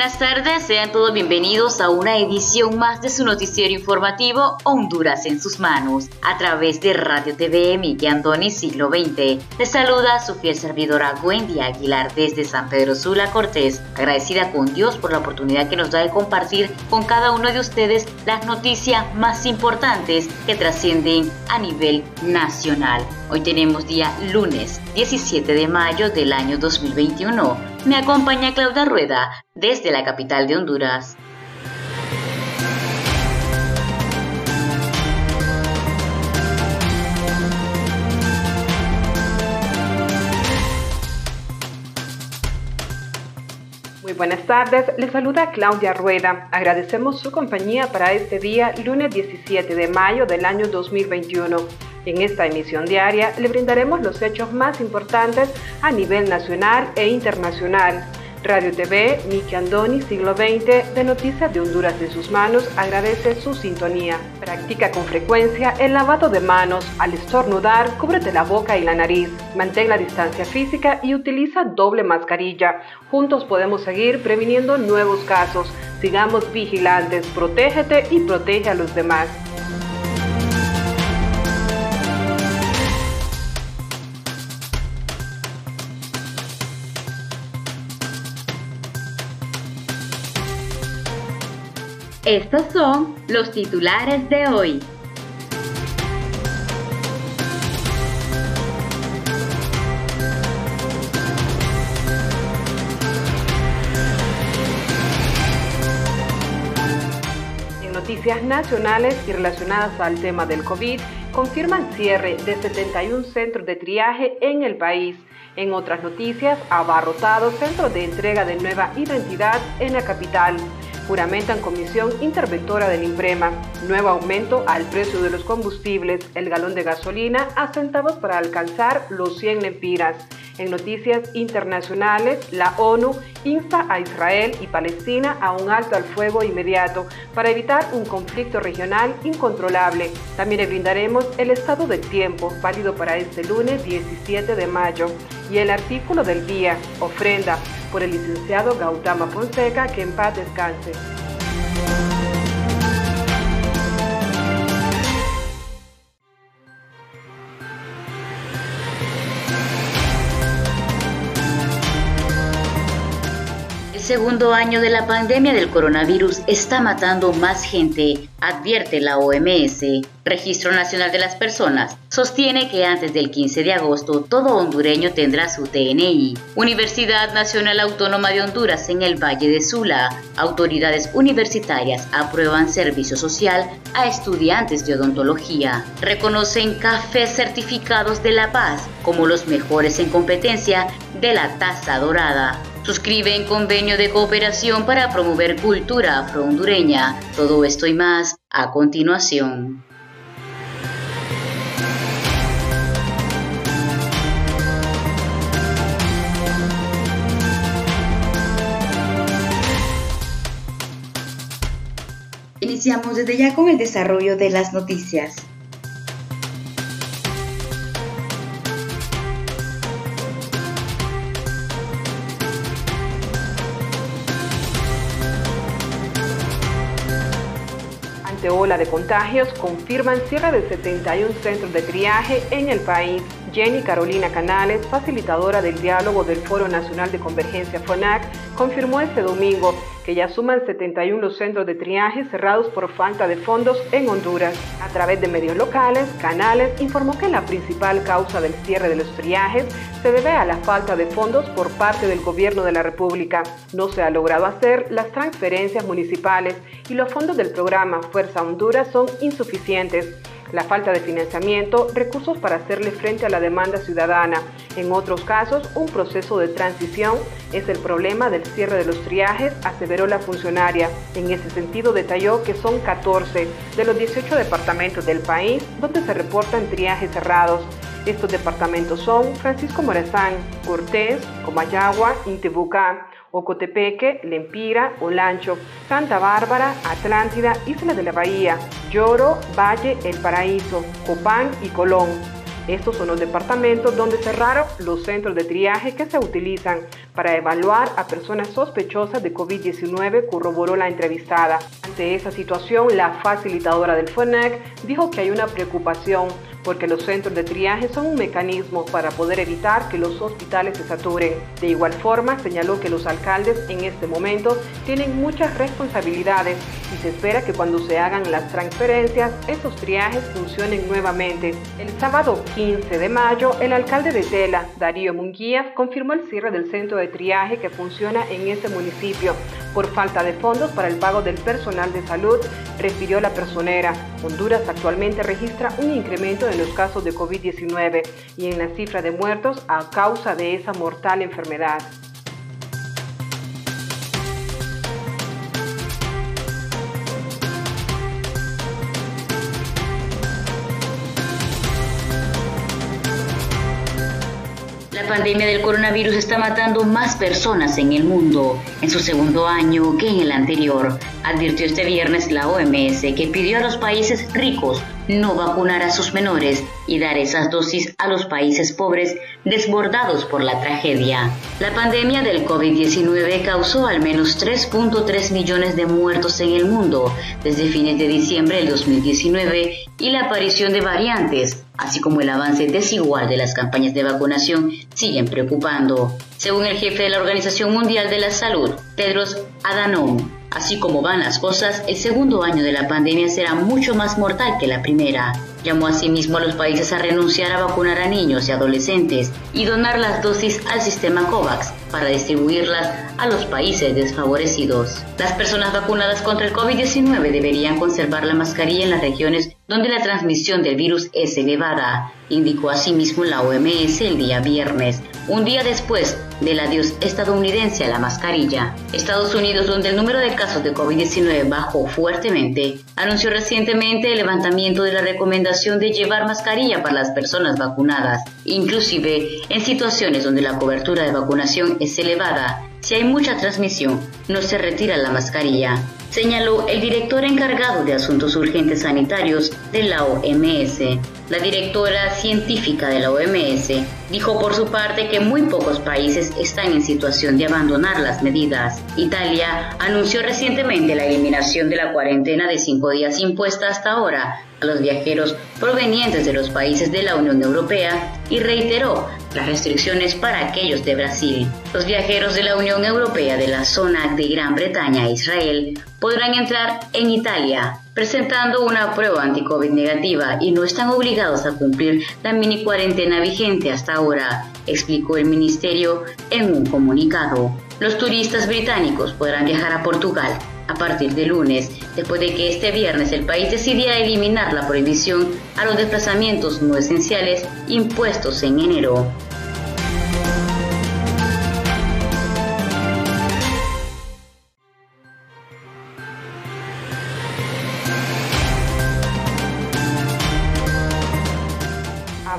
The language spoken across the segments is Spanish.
Buenas tardes, sean todos bienvenidos a una edición más de su noticiero informativo Honduras en sus manos, a través de Radio TV Miguel Andoni Siglo XX. Les saluda su fiel servidora Wendy Aguilar desde San Pedro Sula Cortés, agradecida con Dios por la oportunidad que nos da de compartir con cada uno de ustedes las noticias más importantes que trascienden a nivel nacional. Hoy tenemos día lunes 17 de mayo del año 2021 me acompaña Claudia Rueda desde la capital de Honduras. Muy buenas tardes, les saluda Claudia Rueda. Agradecemos su compañía para este día, lunes 17 de mayo del año 2021. En esta emisión diaria le brindaremos los hechos más importantes a nivel nacional e internacional. Radio TV, Miki Andoni, siglo XX, de Noticias de Honduras en sus manos, agradece su sintonía. Practica con frecuencia el lavado de manos. Al estornudar, cúbrete la boca y la nariz. Mantén la distancia física y utiliza doble mascarilla. Juntos podemos seguir previniendo nuevos casos. Sigamos vigilantes, protégete y protege a los demás. Estos son los titulares de hoy. En noticias nacionales y relacionadas al tema del COVID, confirman cierre de 71 centros de triaje en el país. En otras noticias, abarrotado centro de entrega de nueva identidad en la capital juramentan Comisión Interventora del IMPREMA. Nuevo aumento al precio de los combustibles, el galón de gasolina a centavos para alcanzar los 100 lempiras. En noticias internacionales, la ONU insta a Israel y Palestina a un alto al fuego inmediato para evitar un conflicto regional incontrolable. También le brindaremos el estado del tiempo, válido para este lunes 17 de mayo. Y el artículo del día, ofrenda, por el licenciado Gautama Fonseca, que en paz descanse. Segundo año de la pandemia del coronavirus está matando más gente, advierte la OMS. Registro Nacional de las Personas sostiene que antes del 15 de agosto todo hondureño tendrá su TNI. Universidad Nacional Autónoma de Honduras en el Valle de Sula. Autoridades universitarias aprueban servicio social a estudiantes de odontología. Reconocen cafés certificados de La Paz como los mejores en competencia de la Taza Dorada. Suscriben convenio de cooperación para promover cultura afrohondureña. Todo esto y más a continuación. Iniciamos desde ya con el desarrollo de las noticias. Ola de contagios confirman cierre de 71 centros de triaje en el país. Jenny Carolina Canales, facilitadora del diálogo del Foro Nacional de Convergencia FONAC, confirmó este domingo que ya suman 71 los centros de triaje cerrados por falta de fondos en Honduras. A través de medios locales, Canales informó que la principal causa del cierre de los triajes se debe a la falta de fondos por parte del gobierno de la República. No se ha logrado hacer las transferencias municipales y los fondos del programa Fuerza Honduras son insuficientes. La falta de financiamiento, recursos para hacerle frente a la demanda ciudadana. En otros casos, un proceso de transición es el problema del cierre de los triajes, aseveró la funcionaria. En ese sentido, detalló que son 14 de los 18 departamentos del país donde se reportan triajes cerrados. Estos departamentos son Francisco Morazán, Cortés, Comayagua, Intibucá, Ocotepeque, Lempira, Olancho, Santa Bárbara, Atlántida, Isla de la Bahía, Lloro, Valle, El Paraíso, Copán y Colón. Estos son los departamentos donde cerraron los centros de triaje que se utilizan para evaluar a personas sospechosas de COVID-19, corroboró la entrevistada. Ante esa situación, la facilitadora del FONEC dijo que hay una preocupación porque los centros de triaje son un mecanismo para poder evitar que los hospitales se saturen. De igual forma, señaló que los alcaldes en este momento tienen muchas responsabilidades y se espera que cuando se hagan las transferencias, esos triajes funcionen nuevamente. El sábado 15 de mayo, el alcalde de Tela, Darío Munguías, confirmó el cierre del centro de triaje que funciona en ese municipio por falta de fondos para el pago del personal de salud, refirió la personera. Honduras actualmente registra un incremento en los casos de COVID-19 y en la cifra de muertos a causa de esa mortal enfermedad. La pandemia del coronavirus está matando más personas en el mundo en su segundo año que en el anterior, advirtió este viernes la OMS que pidió a los países ricos no vacunar a sus menores y dar esas dosis a los países pobres desbordados por la tragedia. La pandemia del COVID-19 causó al menos 3.3 millones de muertos en el mundo desde fines de diciembre del 2019 y la aparición de variantes, así como el avance desigual de las campañas de vacunación, siguen preocupando. Según el jefe de la Organización Mundial de la Salud, Tedros Adhanom Así como van las cosas, el segundo año de la pandemia será mucho más mortal que la primera. Llamó asimismo a los países a renunciar a vacunar a niños y adolescentes y donar las dosis al sistema COVAX para distribuirlas a los países desfavorecidos. Las personas vacunadas contra el COVID-19 deberían conservar la mascarilla en las regiones donde la transmisión del virus es elevada, indicó asimismo la OMS el día viernes, un día después del adiós estadounidense a la mascarilla. Estados Unidos, donde el número de casos de COVID-19 bajó fuertemente, anunció recientemente el levantamiento de la recomendación de llevar mascarilla para las personas vacunadas, inclusive en situaciones donde la cobertura de vacunación es elevada. Si hay mucha transmisión, no se retira la mascarilla señaló el director encargado de Asuntos Urgentes Sanitarios de la OMS. La directora científica de la OMS dijo por su parte que muy pocos países están en situación de abandonar las medidas. Italia anunció recientemente la eliminación de la cuarentena de cinco días impuesta hasta ahora a los viajeros provenientes de los países de la Unión Europea y reiteró las restricciones para aquellos de Brasil. Los viajeros de la Unión Europea de la zona de Gran Bretaña e Israel podrán entrar en Italia presentando una prueba anti-COVID negativa y no están obligados a cumplir la mini cuarentena vigente hasta ahora, explicó el ministerio en un comunicado. Los turistas británicos podrán viajar a Portugal a partir de lunes, después de que este viernes el país decidiera eliminar la prohibición a los desplazamientos no esenciales impuestos en enero.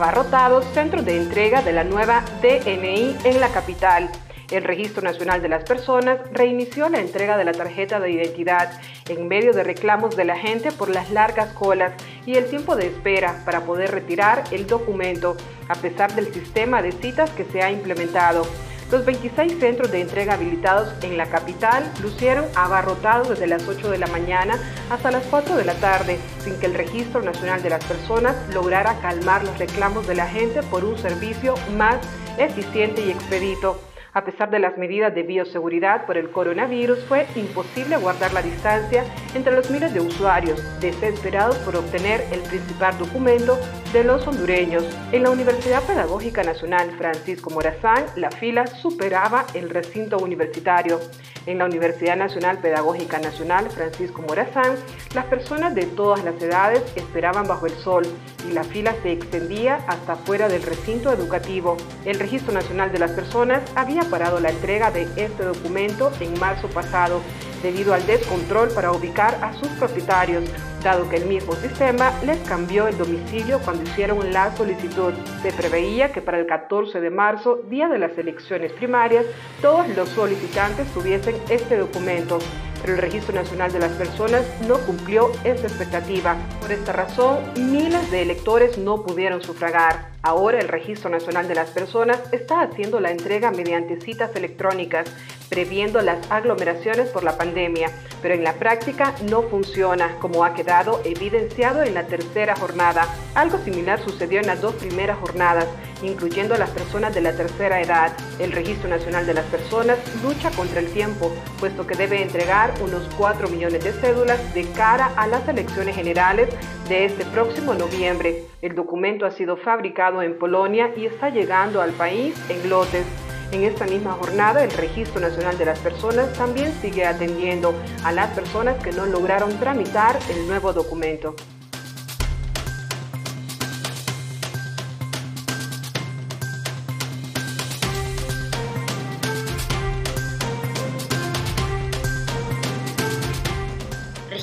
Abarrotados centros de entrega de la nueva DNI en la capital. El Registro Nacional de las Personas reinició la entrega de la tarjeta de identidad en medio de reclamos de la gente por las largas colas y el tiempo de espera para poder retirar el documento, a pesar del sistema de citas que se ha implementado. Los 26 centros de entrega habilitados en la capital lucieron abarrotados desde las 8 de la mañana hasta las 4 de la tarde, sin que el Registro Nacional de las Personas lograra calmar los reclamos de la gente por un servicio más eficiente y expedito. A pesar de las medidas de bioseguridad por el coronavirus, fue imposible guardar la distancia entre los miles de usuarios desesperados por obtener el principal documento de los hondureños. En la Universidad Pedagógica Nacional Francisco Morazán, la fila superaba el recinto universitario. En la Universidad Nacional Pedagógica Nacional Francisco Morazán, las personas de todas las edades esperaban bajo el sol y la fila se extendía hasta fuera del recinto educativo. El Registro Nacional de las Personas había parado la entrega de este documento en marzo pasado debido al descontrol para ubicar a sus propietarios, dado que el mismo sistema les cambió el domicilio cuando hicieron la solicitud. Se preveía que para el 14 de marzo, día de las elecciones primarias, todos los solicitantes tuviesen este documento pero el Registro Nacional de las Personas no cumplió esa expectativa. Por esta razón, miles de electores no pudieron sufragar. Ahora el Registro Nacional de las Personas está haciendo la entrega mediante citas electrónicas, previendo las aglomeraciones por la pandemia, pero en la práctica no funciona, como ha quedado evidenciado en la tercera jornada. Algo similar sucedió en las dos primeras jornadas, incluyendo a las personas de la tercera edad. El Registro Nacional de las Personas lucha contra el tiempo, puesto que debe entregar unos 4 millones de cédulas de cara a las elecciones generales de este próximo noviembre. El documento ha sido fabricado en Polonia y está llegando al país en lotes. En esta misma jornada, el Registro Nacional de las Personas también sigue atendiendo a las personas que no lograron tramitar el nuevo documento.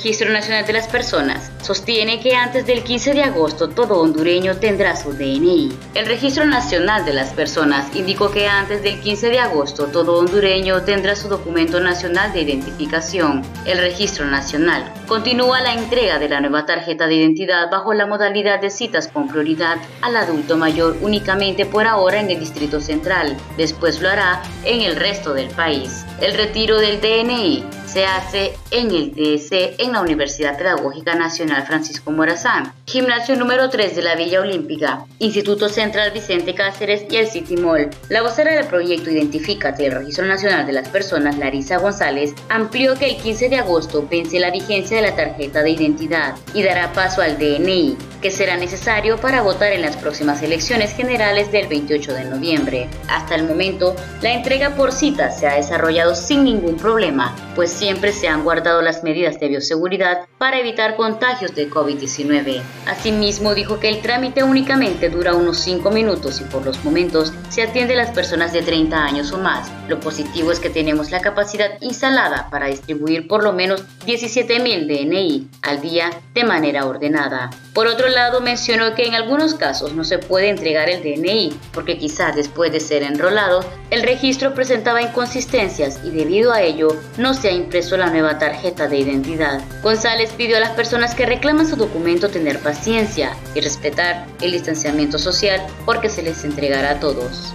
Registro Nacional de las Personas sostiene que antes del 15 de agosto todo hondureño tendrá su DNI. El Registro Nacional de las Personas indicó que antes del 15 de agosto todo hondureño tendrá su documento nacional de identificación. El Registro Nacional continúa la entrega de la nueva tarjeta de identidad bajo la modalidad de citas con prioridad al adulto mayor únicamente por ahora en el Distrito Central. Después lo hará en el resto del país. El retiro del DNI se hace en el TS en la Universidad Pedagógica Nacional Francisco Morazán, gimnasio número 3 de la Villa Olímpica, Instituto Central Vicente Cáceres y el City Mall. La vocera del proyecto Identifícate del Registro Nacional de las Personas, Larisa González, amplió que el 15 de agosto vence la vigencia de la tarjeta de identidad y dará paso al DNI, que será necesario para votar en las próximas elecciones generales del 28 de noviembre. Hasta el momento, la entrega por cita se ha desarrollado sin ningún problema, pues siempre se han guardado las medidas de bioseguridad para evitar contagios de COVID-19. Asimismo, dijo que el trámite únicamente dura unos 5 minutos y por los momentos se atiende a las personas de 30 años o más. Lo positivo es que tenemos la capacidad instalada para distribuir por lo menos 17.000 DNI al día de manera ordenada. Por otro lado, mencionó que en algunos casos no se puede entregar el DNI porque quizás después de ser enrolado, el registro presentaba inconsistencias y debido a ello no se ha impreso la nueva tarjeta de identidad. González pidió a las personas que reclaman su documento tener paciencia y respetar el distanciamiento social porque se les entregará a todos.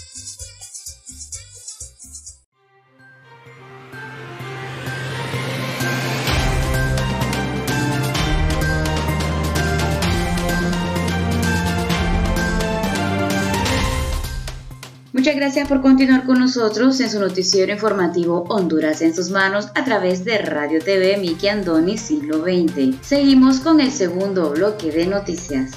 Muchas gracias por continuar con nosotros en su noticiero informativo Honduras en sus manos a través de Radio TV Miki Andoni Siglo XX. Seguimos con el segundo bloque de noticias.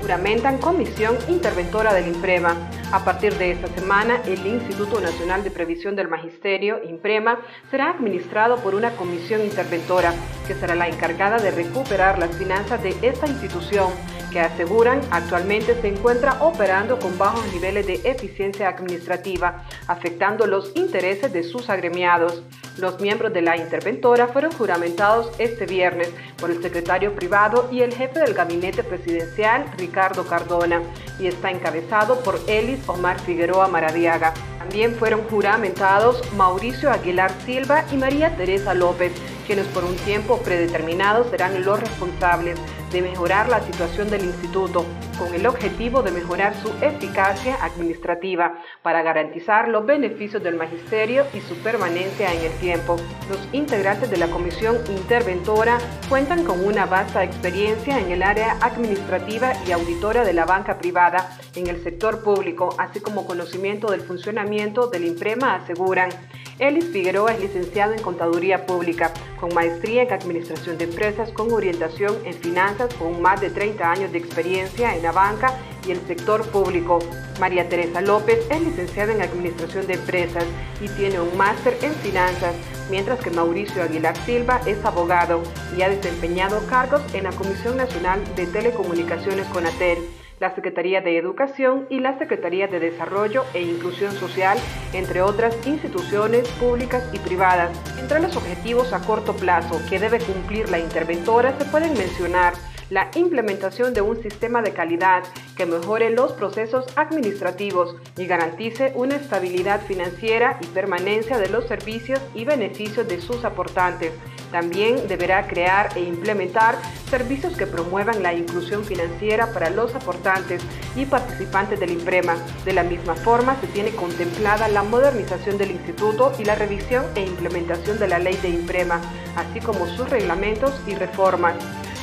Juramentan Comisión Interventora del IMPREMA a partir de esta semana, el Instituto Nacional de Previsión del Magisterio, IMPREMA, será administrado por una comisión interventora que será la encargada de recuperar las finanzas de esta institución que aseguran actualmente se encuentra operando con bajos niveles de eficiencia administrativa, afectando los intereses de sus agremiados. Los miembros de la interventora fueron juramentados este viernes por el secretario privado y el jefe del gabinete presidencial, Ricardo Cardona, y está encabezado por Elis Omar Figueroa Maradiaga. También fueron juramentados Mauricio Aguilar Silva y María Teresa López, quienes por un tiempo predeterminado serán los responsables de mejorar la situación del instituto con el objetivo de mejorar su eficacia administrativa para garantizar los beneficios del magisterio y su permanencia en el tiempo. Los integrantes de la comisión interventora cuentan con una vasta experiencia en el área administrativa y auditora de la banca privada en el sector público, así como conocimiento del funcionamiento del IMPREMA, aseguran. Elis Figueroa es licenciado en Contaduría Pública, con maestría en Administración de Empresas, con orientación en Finanzas, con más de 30 años de experiencia en la banca y el sector público. María Teresa López es licenciada en Administración de Empresas y tiene un máster en Finanzas, mientras que Mauricio Aguilar Silva es abogado y ha desempeñado cargos en la Comisión Nacional de Telecomunicaciones CONATEL la Secretaría de Educación y la Secretaría de Desarrollo e Inclusión Social, entre otras instituciones públicas y privadas. Entre los objetivos a corto plazo que debe cumplir la interventora se pueden mencionar la implementación de un sistema de calidad que mejore los procesos administrativos y garantice una estabilidad financiera y permanencia de los servicios y beneficios de sus aportantes. También deberá crear e implementar servicios que promuevan la inclusión financiera para los aportantes y participantes del IMPREMA. De la misma forma, se tiene contemplada la modernización del instituto y la revisión e implementación de la ley de IMPREMA, así como sus reglamentos y reformas.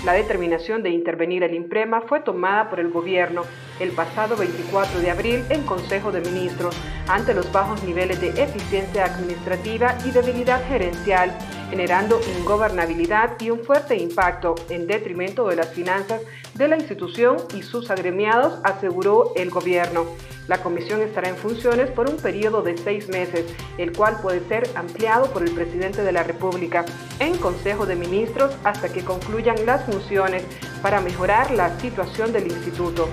La determinación de intervenir el IMPREMA fue tomada por el gobierno el pasado 24 de abril en Consejo de Ministros ante los bajos niveles de eficiencia administrativa y debilidad gerencial, generando ingobernabilidad y un fuerte impacto en detrimento de las finanzas de la institución y sus agremiados, aseguró el gobierno. La comisión estará en funciones por un periodo de seis meses, el cual puede ser ampliado por el presidente de la República en Consejo de Ministros hasta que concluyan las funciones para mejorar la situación del instituto.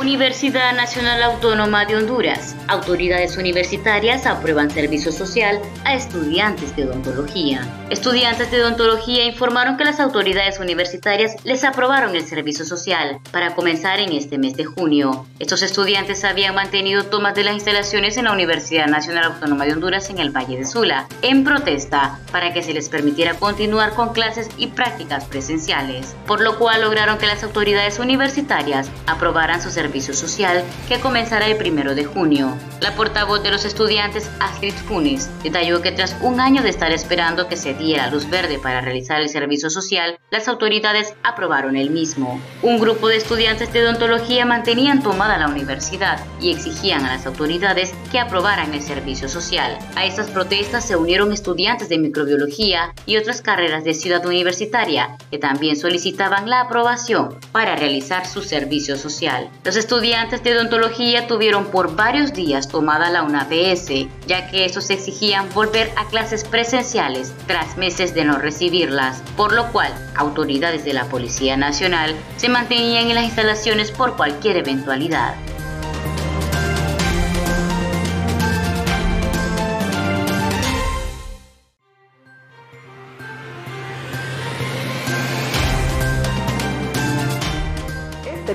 Universidad Nacional Autónoma de Honduras. Autoridades universitarias aprueban servicio social a estudiantes de odontología. Estudiantes de odontología informaron que las autoridades universitarias les aprobaron el servicio social para comenzar en este mes de junio. Estos estudiantes habían mantenido tomas de las instalaciones en la Universidad Nacional Autónoma de Honduras en el Valle de Sula, en protesta para que se les permitiera continuar con clases y prácticas presenciales, por lo cual lograron que las autoridades universitarias aprobaran su servicio Servicio Social que comenzará el primero de junio. La portavoz de los estudiantes, Astrid Funes, detalló que tras un año de estar esperando que se diera luz verde para realizar el servicio social, las autoridades aprobaron el mismo. Un grupo de estudiantes de odontología mantenían tomada la universidad y exigían a las autoridades que aprobaran el servicio social. A estas protestas se unieron estudiantes de microbiología y otras carreras de ciudad universitaria que también solicitaban la aprobación para realizar su servicio social. Los estudiantes de odontología tuvieron por varios días tomada la UNAPS, ya que estos exigían volver a clases presenciales tras meses de no recibirlas, por lo cual autoridades de la Policía Nacional se mantenían en las instalaciones por cualquier eventualidad.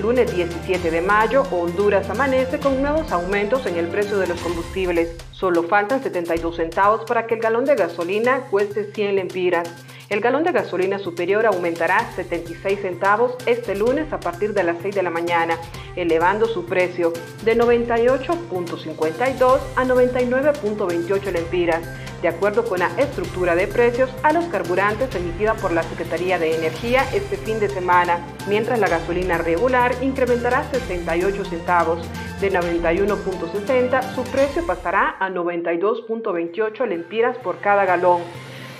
Lunes 17 de mayo, Honduras amanece con nuevos aumentos en el precio de los combustibles. Solo faltan 72 centavos para que el galón de gasolina cueste 100 lempiras. El galón de gasolina superior aumentará 76 centavos este lunes a partir de las 6 de la mañana, elevando su precio de 98.52 a 99.28 lempiras de acuerdo con la estructura de precios a los carburantes emitida por la Secretaría de Energía este fin de semana, mientras la gasolina regular incrementará 68 centavos. De 91.60 su precio pasará a 92.28 lempiras por cada galón.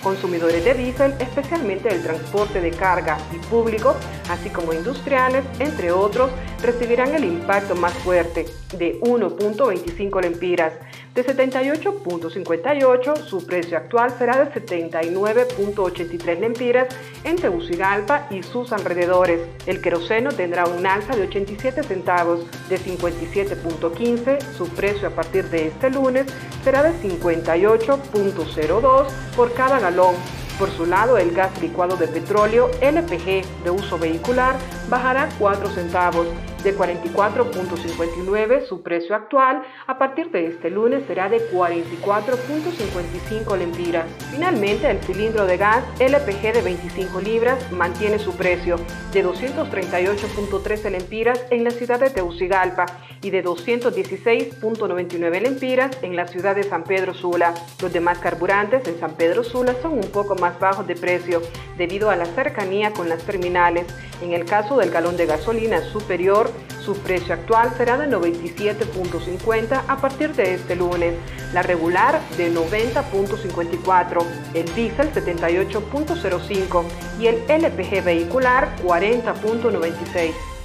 Consumidores de diésel, especialmente el transporte de carga y público, así como industriales, entre otros, recibirán el impacto más fuerte de 1.25 lempiras. De 78.58, su precio actual será de 79.83 lempiras en Tegucigalpa y sus alrededores. El queroseno tendrá un alza de 87 centavos. De 57.15, su precio a partir de este lunes será de 58.02 por cada galón. Por su lado, el gas licuado de petróleo LPG de uso vehicular bajará 4 centavos de 44.59 su precio actual, a partir de este lunes será de 44.55 lempiras. Finalmente, el cilindro de gas LPG de 25 libras mantiene su precio de 238.13 lempiras en la ciudad de Teucigalpa y de 216.99 lempiras en la ciudad de San Pedro Sula. Los demás carburantes en San Pedro Sula son un poco más bajos de precio debido a la cercanía con las terminales. En el caso del galón de gasolina superior, su precio actual será de 97.50 a partir de este lunes, la regular de 90.54, el diésel 78.05 y el LPG vehicular 40.96.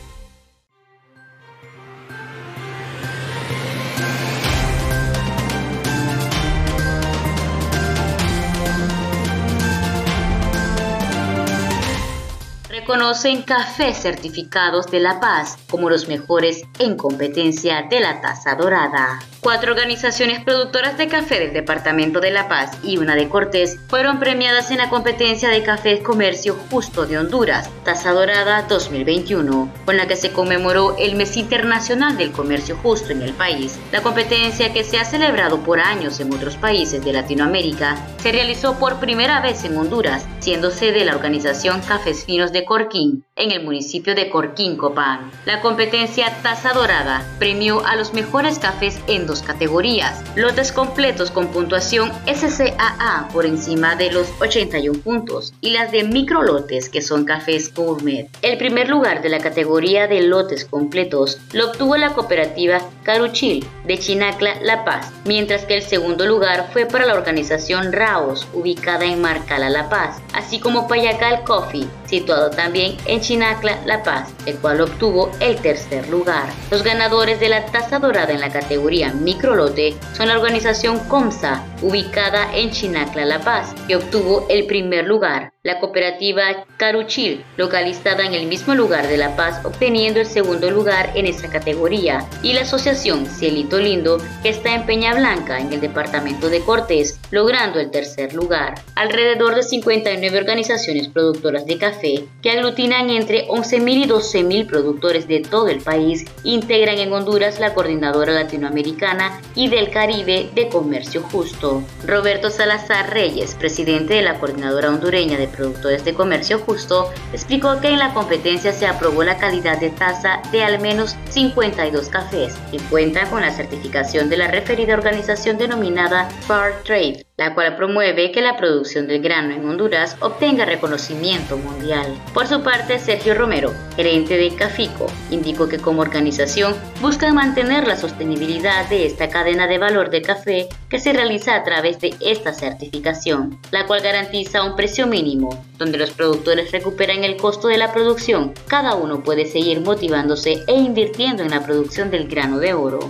reconocen cafés certificados de La Paz como los mejores en competencia de la Taza Dorada. Cuatro organizaciones productoras de café del Departamento de La Paz y una de Cortés fueron premiadas en la competencia de café comercio justo de Honduras, Taza Dorada 2021, con la que se conmemoró el Mes Internacional del Comercio Justo en el país. La competencia que se ha celebrado por años en otros países de Latinoamérica se realizó por primera vez en Honduras, siendo sede la organización Cafés Finos de Corquín, en el municipio de Corquín, Copán. La competencia Taza Dorada premió a los mejores cafés en categorías, lotes completos con puntuación SCAA por encima de los 81 puntos y las de microlotes que son cafés gourmet. El primer lugar de la categoría de lotes completos lo obtuvo la cooperativa Caruchil de Chinacla, La Paz, mientras que el segundo lugar fue para la organización Raos, ubicada en Marcala, La Paz, así como Payacal Coffee, situado también en Chinacla, La Paz, el cual obtuvo el tercer lugar. Los ganadores de la taza dorada en la categoría microlote son la organización COMSA, ubicada en Chinacla, La Paz, que obtuvo el primer lugar, la cooperativa Caruchil, localizada en el mismo lugar de La Paz, obteniendo el segundo lugar en esa categoría, y la asociación Cielito Lindo, que está en Peña Blanca, en el departamento de Cortés, logrando el tercer lugar. Alrededor de 59 organizaciones productoras de café, que aglutinan entre 11.000 y 12.000 productores de todo el país, integran en Honduras la Coordinadora Latinoamericana y del Caribe de Comercio Justo. Roberto Salazar Reyes, presidente de la Coordinadora Hondureña de Productores de Comercio Justo, explicó que en la competencia se aprobó la calidad de tasa de al menos 52 cafés y cuenta con la certificación de la referida organización denominada Fair Trade la cual promueve que la producción del grano en Honduras obtenga reconocimiento mundial. Por su parte, Sergio Romero, gerente de Cafico, indicó que como organización buscan mantener la sostenibilidad de esta cadena de valor de café que se realiza a través de esta certificación, la cual garantiza un precio mínimo, donde los productores recuperan el costo de la producción. Cada uno puede seguir motivándose e invirtiendo en la producción del grano de oro.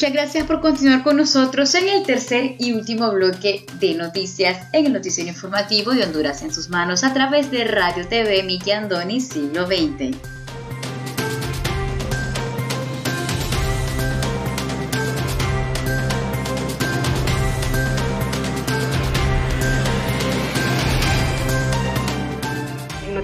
Muchas gracias por continuar con nosotros en el tercer y último bloque de noticias en el noticiero informativo de Honduras en sus manos a través de Radio TV Miki Andoni Siglo XX.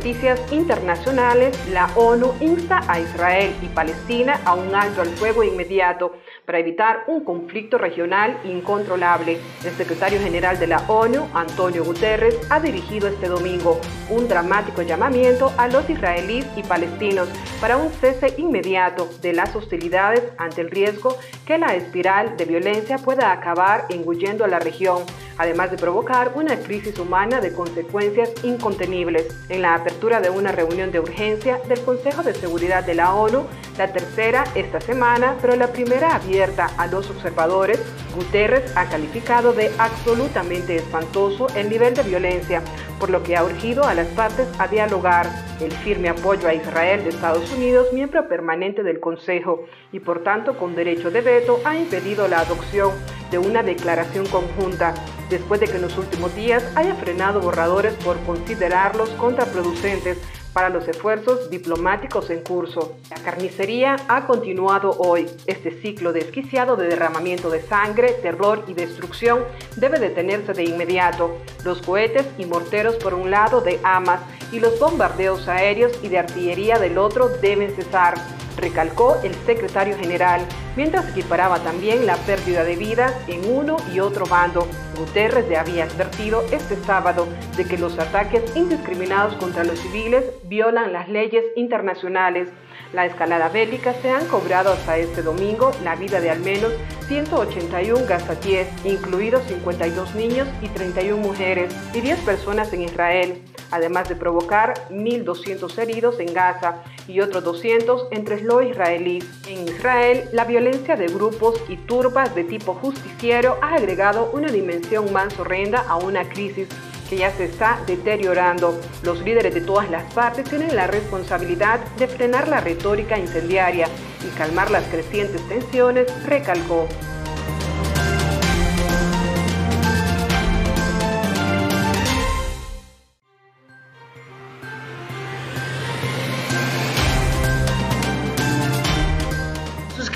noticias internacionales, la ONU insta a Israel y Palestina a un alto al fuego inmediato para evitar un conflicto regional incontrolable. El secretario general de la ONU, Antonio Guterres, ha dirigido este domingo un dramático llamamiento a los israelíes y palestinos para un cese inmediato de las hostilidades ante el riesgo que la espiral de violencia pueda acabar engullendo a la región además de provocar una crisis humana de consecuencias incontenibles. En la apertura de una reunión de urgencia del Consejo de Seguridad de la ONU, la tercera esta semana, pero la primera abierta a los observadores, Guterres ha calificado de absolutamente espantoso el nivel de violencia, por lo que ha urgido a las partes a dialogar. El firme apoyo a Israel de Estados Unidos, miembro permanente del Consejo y por tanto con derecho de veto, ha impedido la adopción de una declaración conjunta, después de que en los últimos días haya frenado borradores por considerarlos contraproducentes para los esfuerzos diplomáticos en curso. La carnicería ha continuado hoy. Este ciclo desquiciado de derramamiento de sangre, terror y destrucción debe detenerse de inmediato. Los cohetes y morteros por un lado de Hamas y los bombardeos aéreos y de artillería del otro deben cesar recalcó el secretario general, mientras equiparaba también la pérdida de vidas en uno y otro bando. Guterres ya había advertido este sábado de que los ataques indiscriminados contra los civiles violan las leyes internacionales. La escalada bélica se han cobrado hasta este domingo la vida de al menos 181 gazatíes, incluidos 52 niños y 31 mujeres, y 10 personas en Israel además de provocar 1.200 heridos en Gaza y otros 200 entre los israelíes. En Israel, la violencia de grupos y turbas de tipo justiciero ha agregado una dimensión más horrenda a una crisis que ya se está deteriorando. Los líderes de todas las partes tienen la responsabilidad de frenar la retórica incendiaria y calmar las crecientes tensiones, recalcó.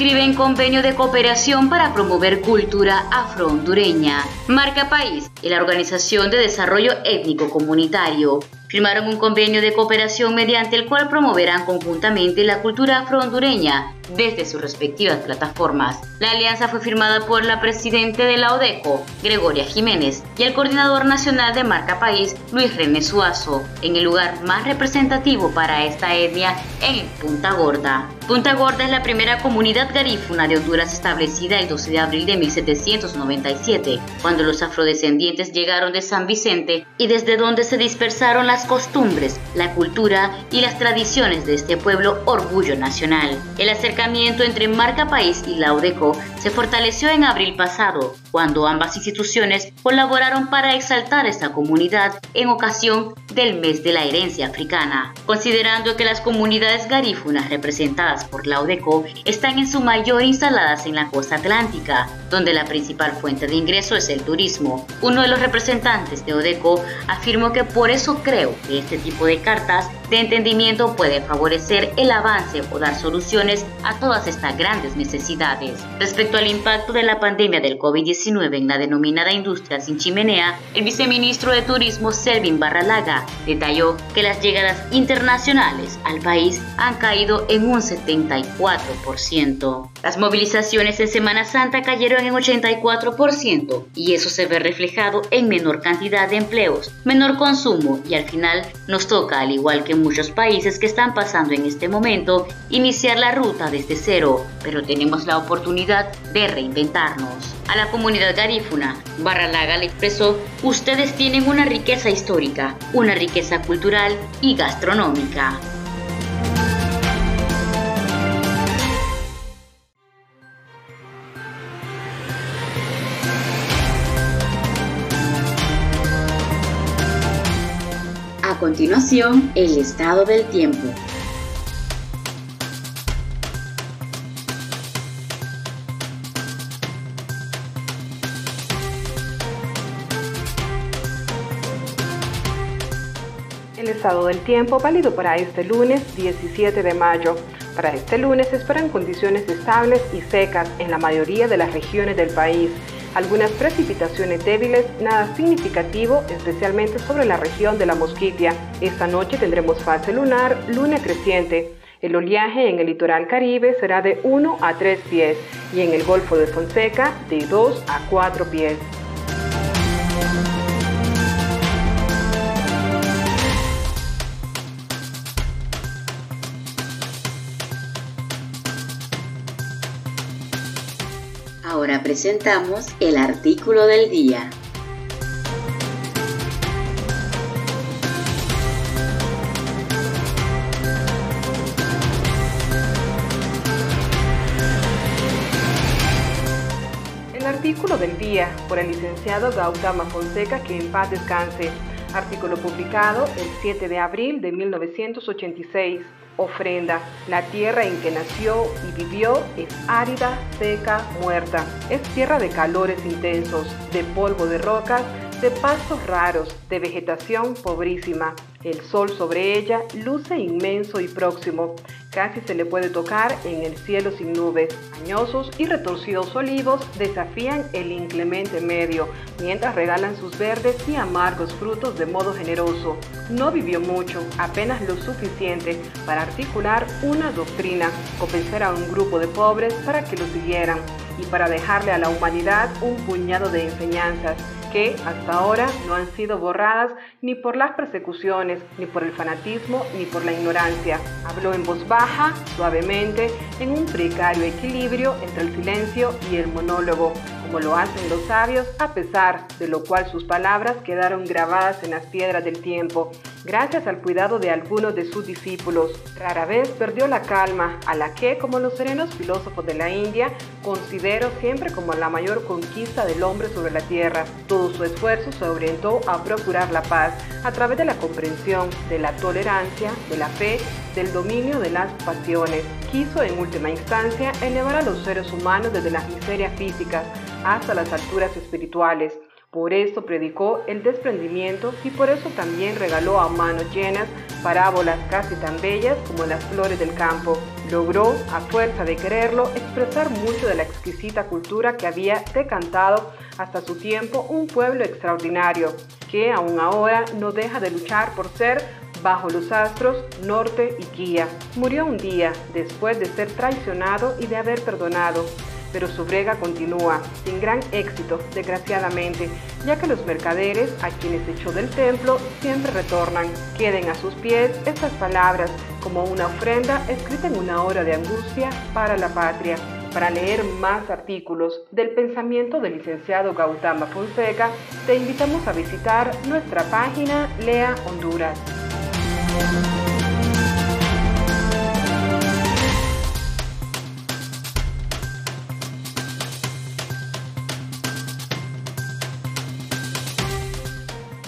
En convenio de cooperación para promover cultura afro-hondureña. Marca País y la Organización de Desarrollo Étnico Comunitario firmaron un convenio de cooperación mediante el cual promoverán conjuntamente la cultura afro-hondureña desde sus respectivas plataformas. La alianza fue firmada por la presidenta de la ODECO, Gregoria Jiménez, y el coordinador nacional de Marca País, Luis René Suazo, en el lugar más representativo para esta etnia en Punta Gorda. Punta Gorda es la primera comunidad garífuna de Honduras establecida el 12 de abril de 1797, cuando los afrodescendientes llegaron de San Vicente y desde donde se dispersaron las costumbres, la cultura y las tradiciones de este pueblo orgullo nacional. El acercamiento entre Marca País y la UDECO se fortaleció en abril pasado, cuando ambas instituciones colaboraron para exaltar esta comunidad en ocasión del mes de la herencia africana, considerando que las comunidades garífunas representadas por la UDECO están en su mayor instaladas en la costa atlántica, donde la principal fuente de ingreso es el turismo. Uno de los representantes de UDECO afirmó que por eso creo que este tipo de cartas de entendimiento puede favorecer el avance o dar soluciones a todas estas grandes necesidades. Respecto al impacto de la pandemia del COVID-19 en la denominada industria sin chimenea, el viceministro de Turismo Selvin Barralaga detalló que las llegadas internacionales al país han caído en un 74%. Las movilizaciones en Semana Santa cayeron en 84% y eso se ve reflejado en menor cantidad de empleos, menor consumo y al final nos toca, al igual que muchos países que están pasando en este momento, iniciar la ruta desde cero, pero tenemos la oportunidad de reinventarnos. A la comunidad garífuna, Barralaga le expresó, ustedes tienen una riqueza histórica, una riqueza cultural y gastronómica. continuación el estado del tiempo. Estado del tiempo válido para este lunes 17 de mayo. Para este lunes se esperan condiciones estables y secas en la mayoría de las regiones del país Algunas precipitaciones débiles, nada significativo, especialmente sobre la región de la Mosquitia. Esta noche tendremos fase lunar, luna creciente. El oleaje en el litoral caribe será de 1 a 3 pies y en el Golfo de Fonseca de 2 a 4 pies. Presentamos el artículo del día. El artículo del día por el licenciado Gautama Fonseca, que en paz descanse. Artículo publicado el 7 de abril de 1986 ofrenda. La tierra en que nació y vivió es árida, seca, muerta. Es tierra de calores intensos, de polvo de rocas, de pastos raros, de vegetación pobrísima. El sol sobre ella luce inmenso y próximo. Casi se le puede tocar en el cielo sin nubes. Añosos y retorcidos olivos desafían el inclemente medio, mientras regalan sus verdes y amargos frutos de modo generoso. No vivió mucho, apenas lo suficiente para articular una doctrina, convencer a un grupo de pobres para que lo siguieran y para dejarle a la humanidad un puñado de enseñanzas que hasta ahora no han sido borradas ni por las persecuciones, ni por el fanatismo, ni por la ignorancia. Habló en voz baja, suavemente, en un precario equilibrio entre el silencio y el monólogo, como lo hacen los sabios, a pesar de lo cual sus palabras quedaron grabadas en las piedras del tiempo, gracias al cuidado de algunos de sus discípulos. Rara vez perdió la calma, a la que, como los serenos filósofos de la India, considero siempre como la mayor conquista del hombre sobre la tierra. Todo su esfuerzo se orientó a procurar la paz a través de la comprensión, de la tolerancia, de la fe, del dominio de las pasiones. Quiso en última instancia elevar a los seres humanos desde las miserias físicas hasta las alturas espirituales. Por eso predicó el desprendimiento y por eso también regaló a manos llenas parábolas casi tan bellas como las flores del campo. Logró, a fuerza de quererlo, expresar mucho de la exquisita cultura que había decantado hasta su tiempo un pueblo extraordinario, que aún ahora no deja de luchar por ser bajo los astros, norte y guía. Murió un día después de ser traicionado y de haber perdonado pero su brega continúa, sin gran éxito, desgraciadamente, ya que los mercaderes, a quienes echó del templo, siempre retornan. Queden a sus pies estas palabras como una ofrenda escrita en una hora de angustia para la patria. Para leer más artículos del pensamiento del licenciado Gautama Fonseca, te invitamos a visitar nuestra página Lea Honduras.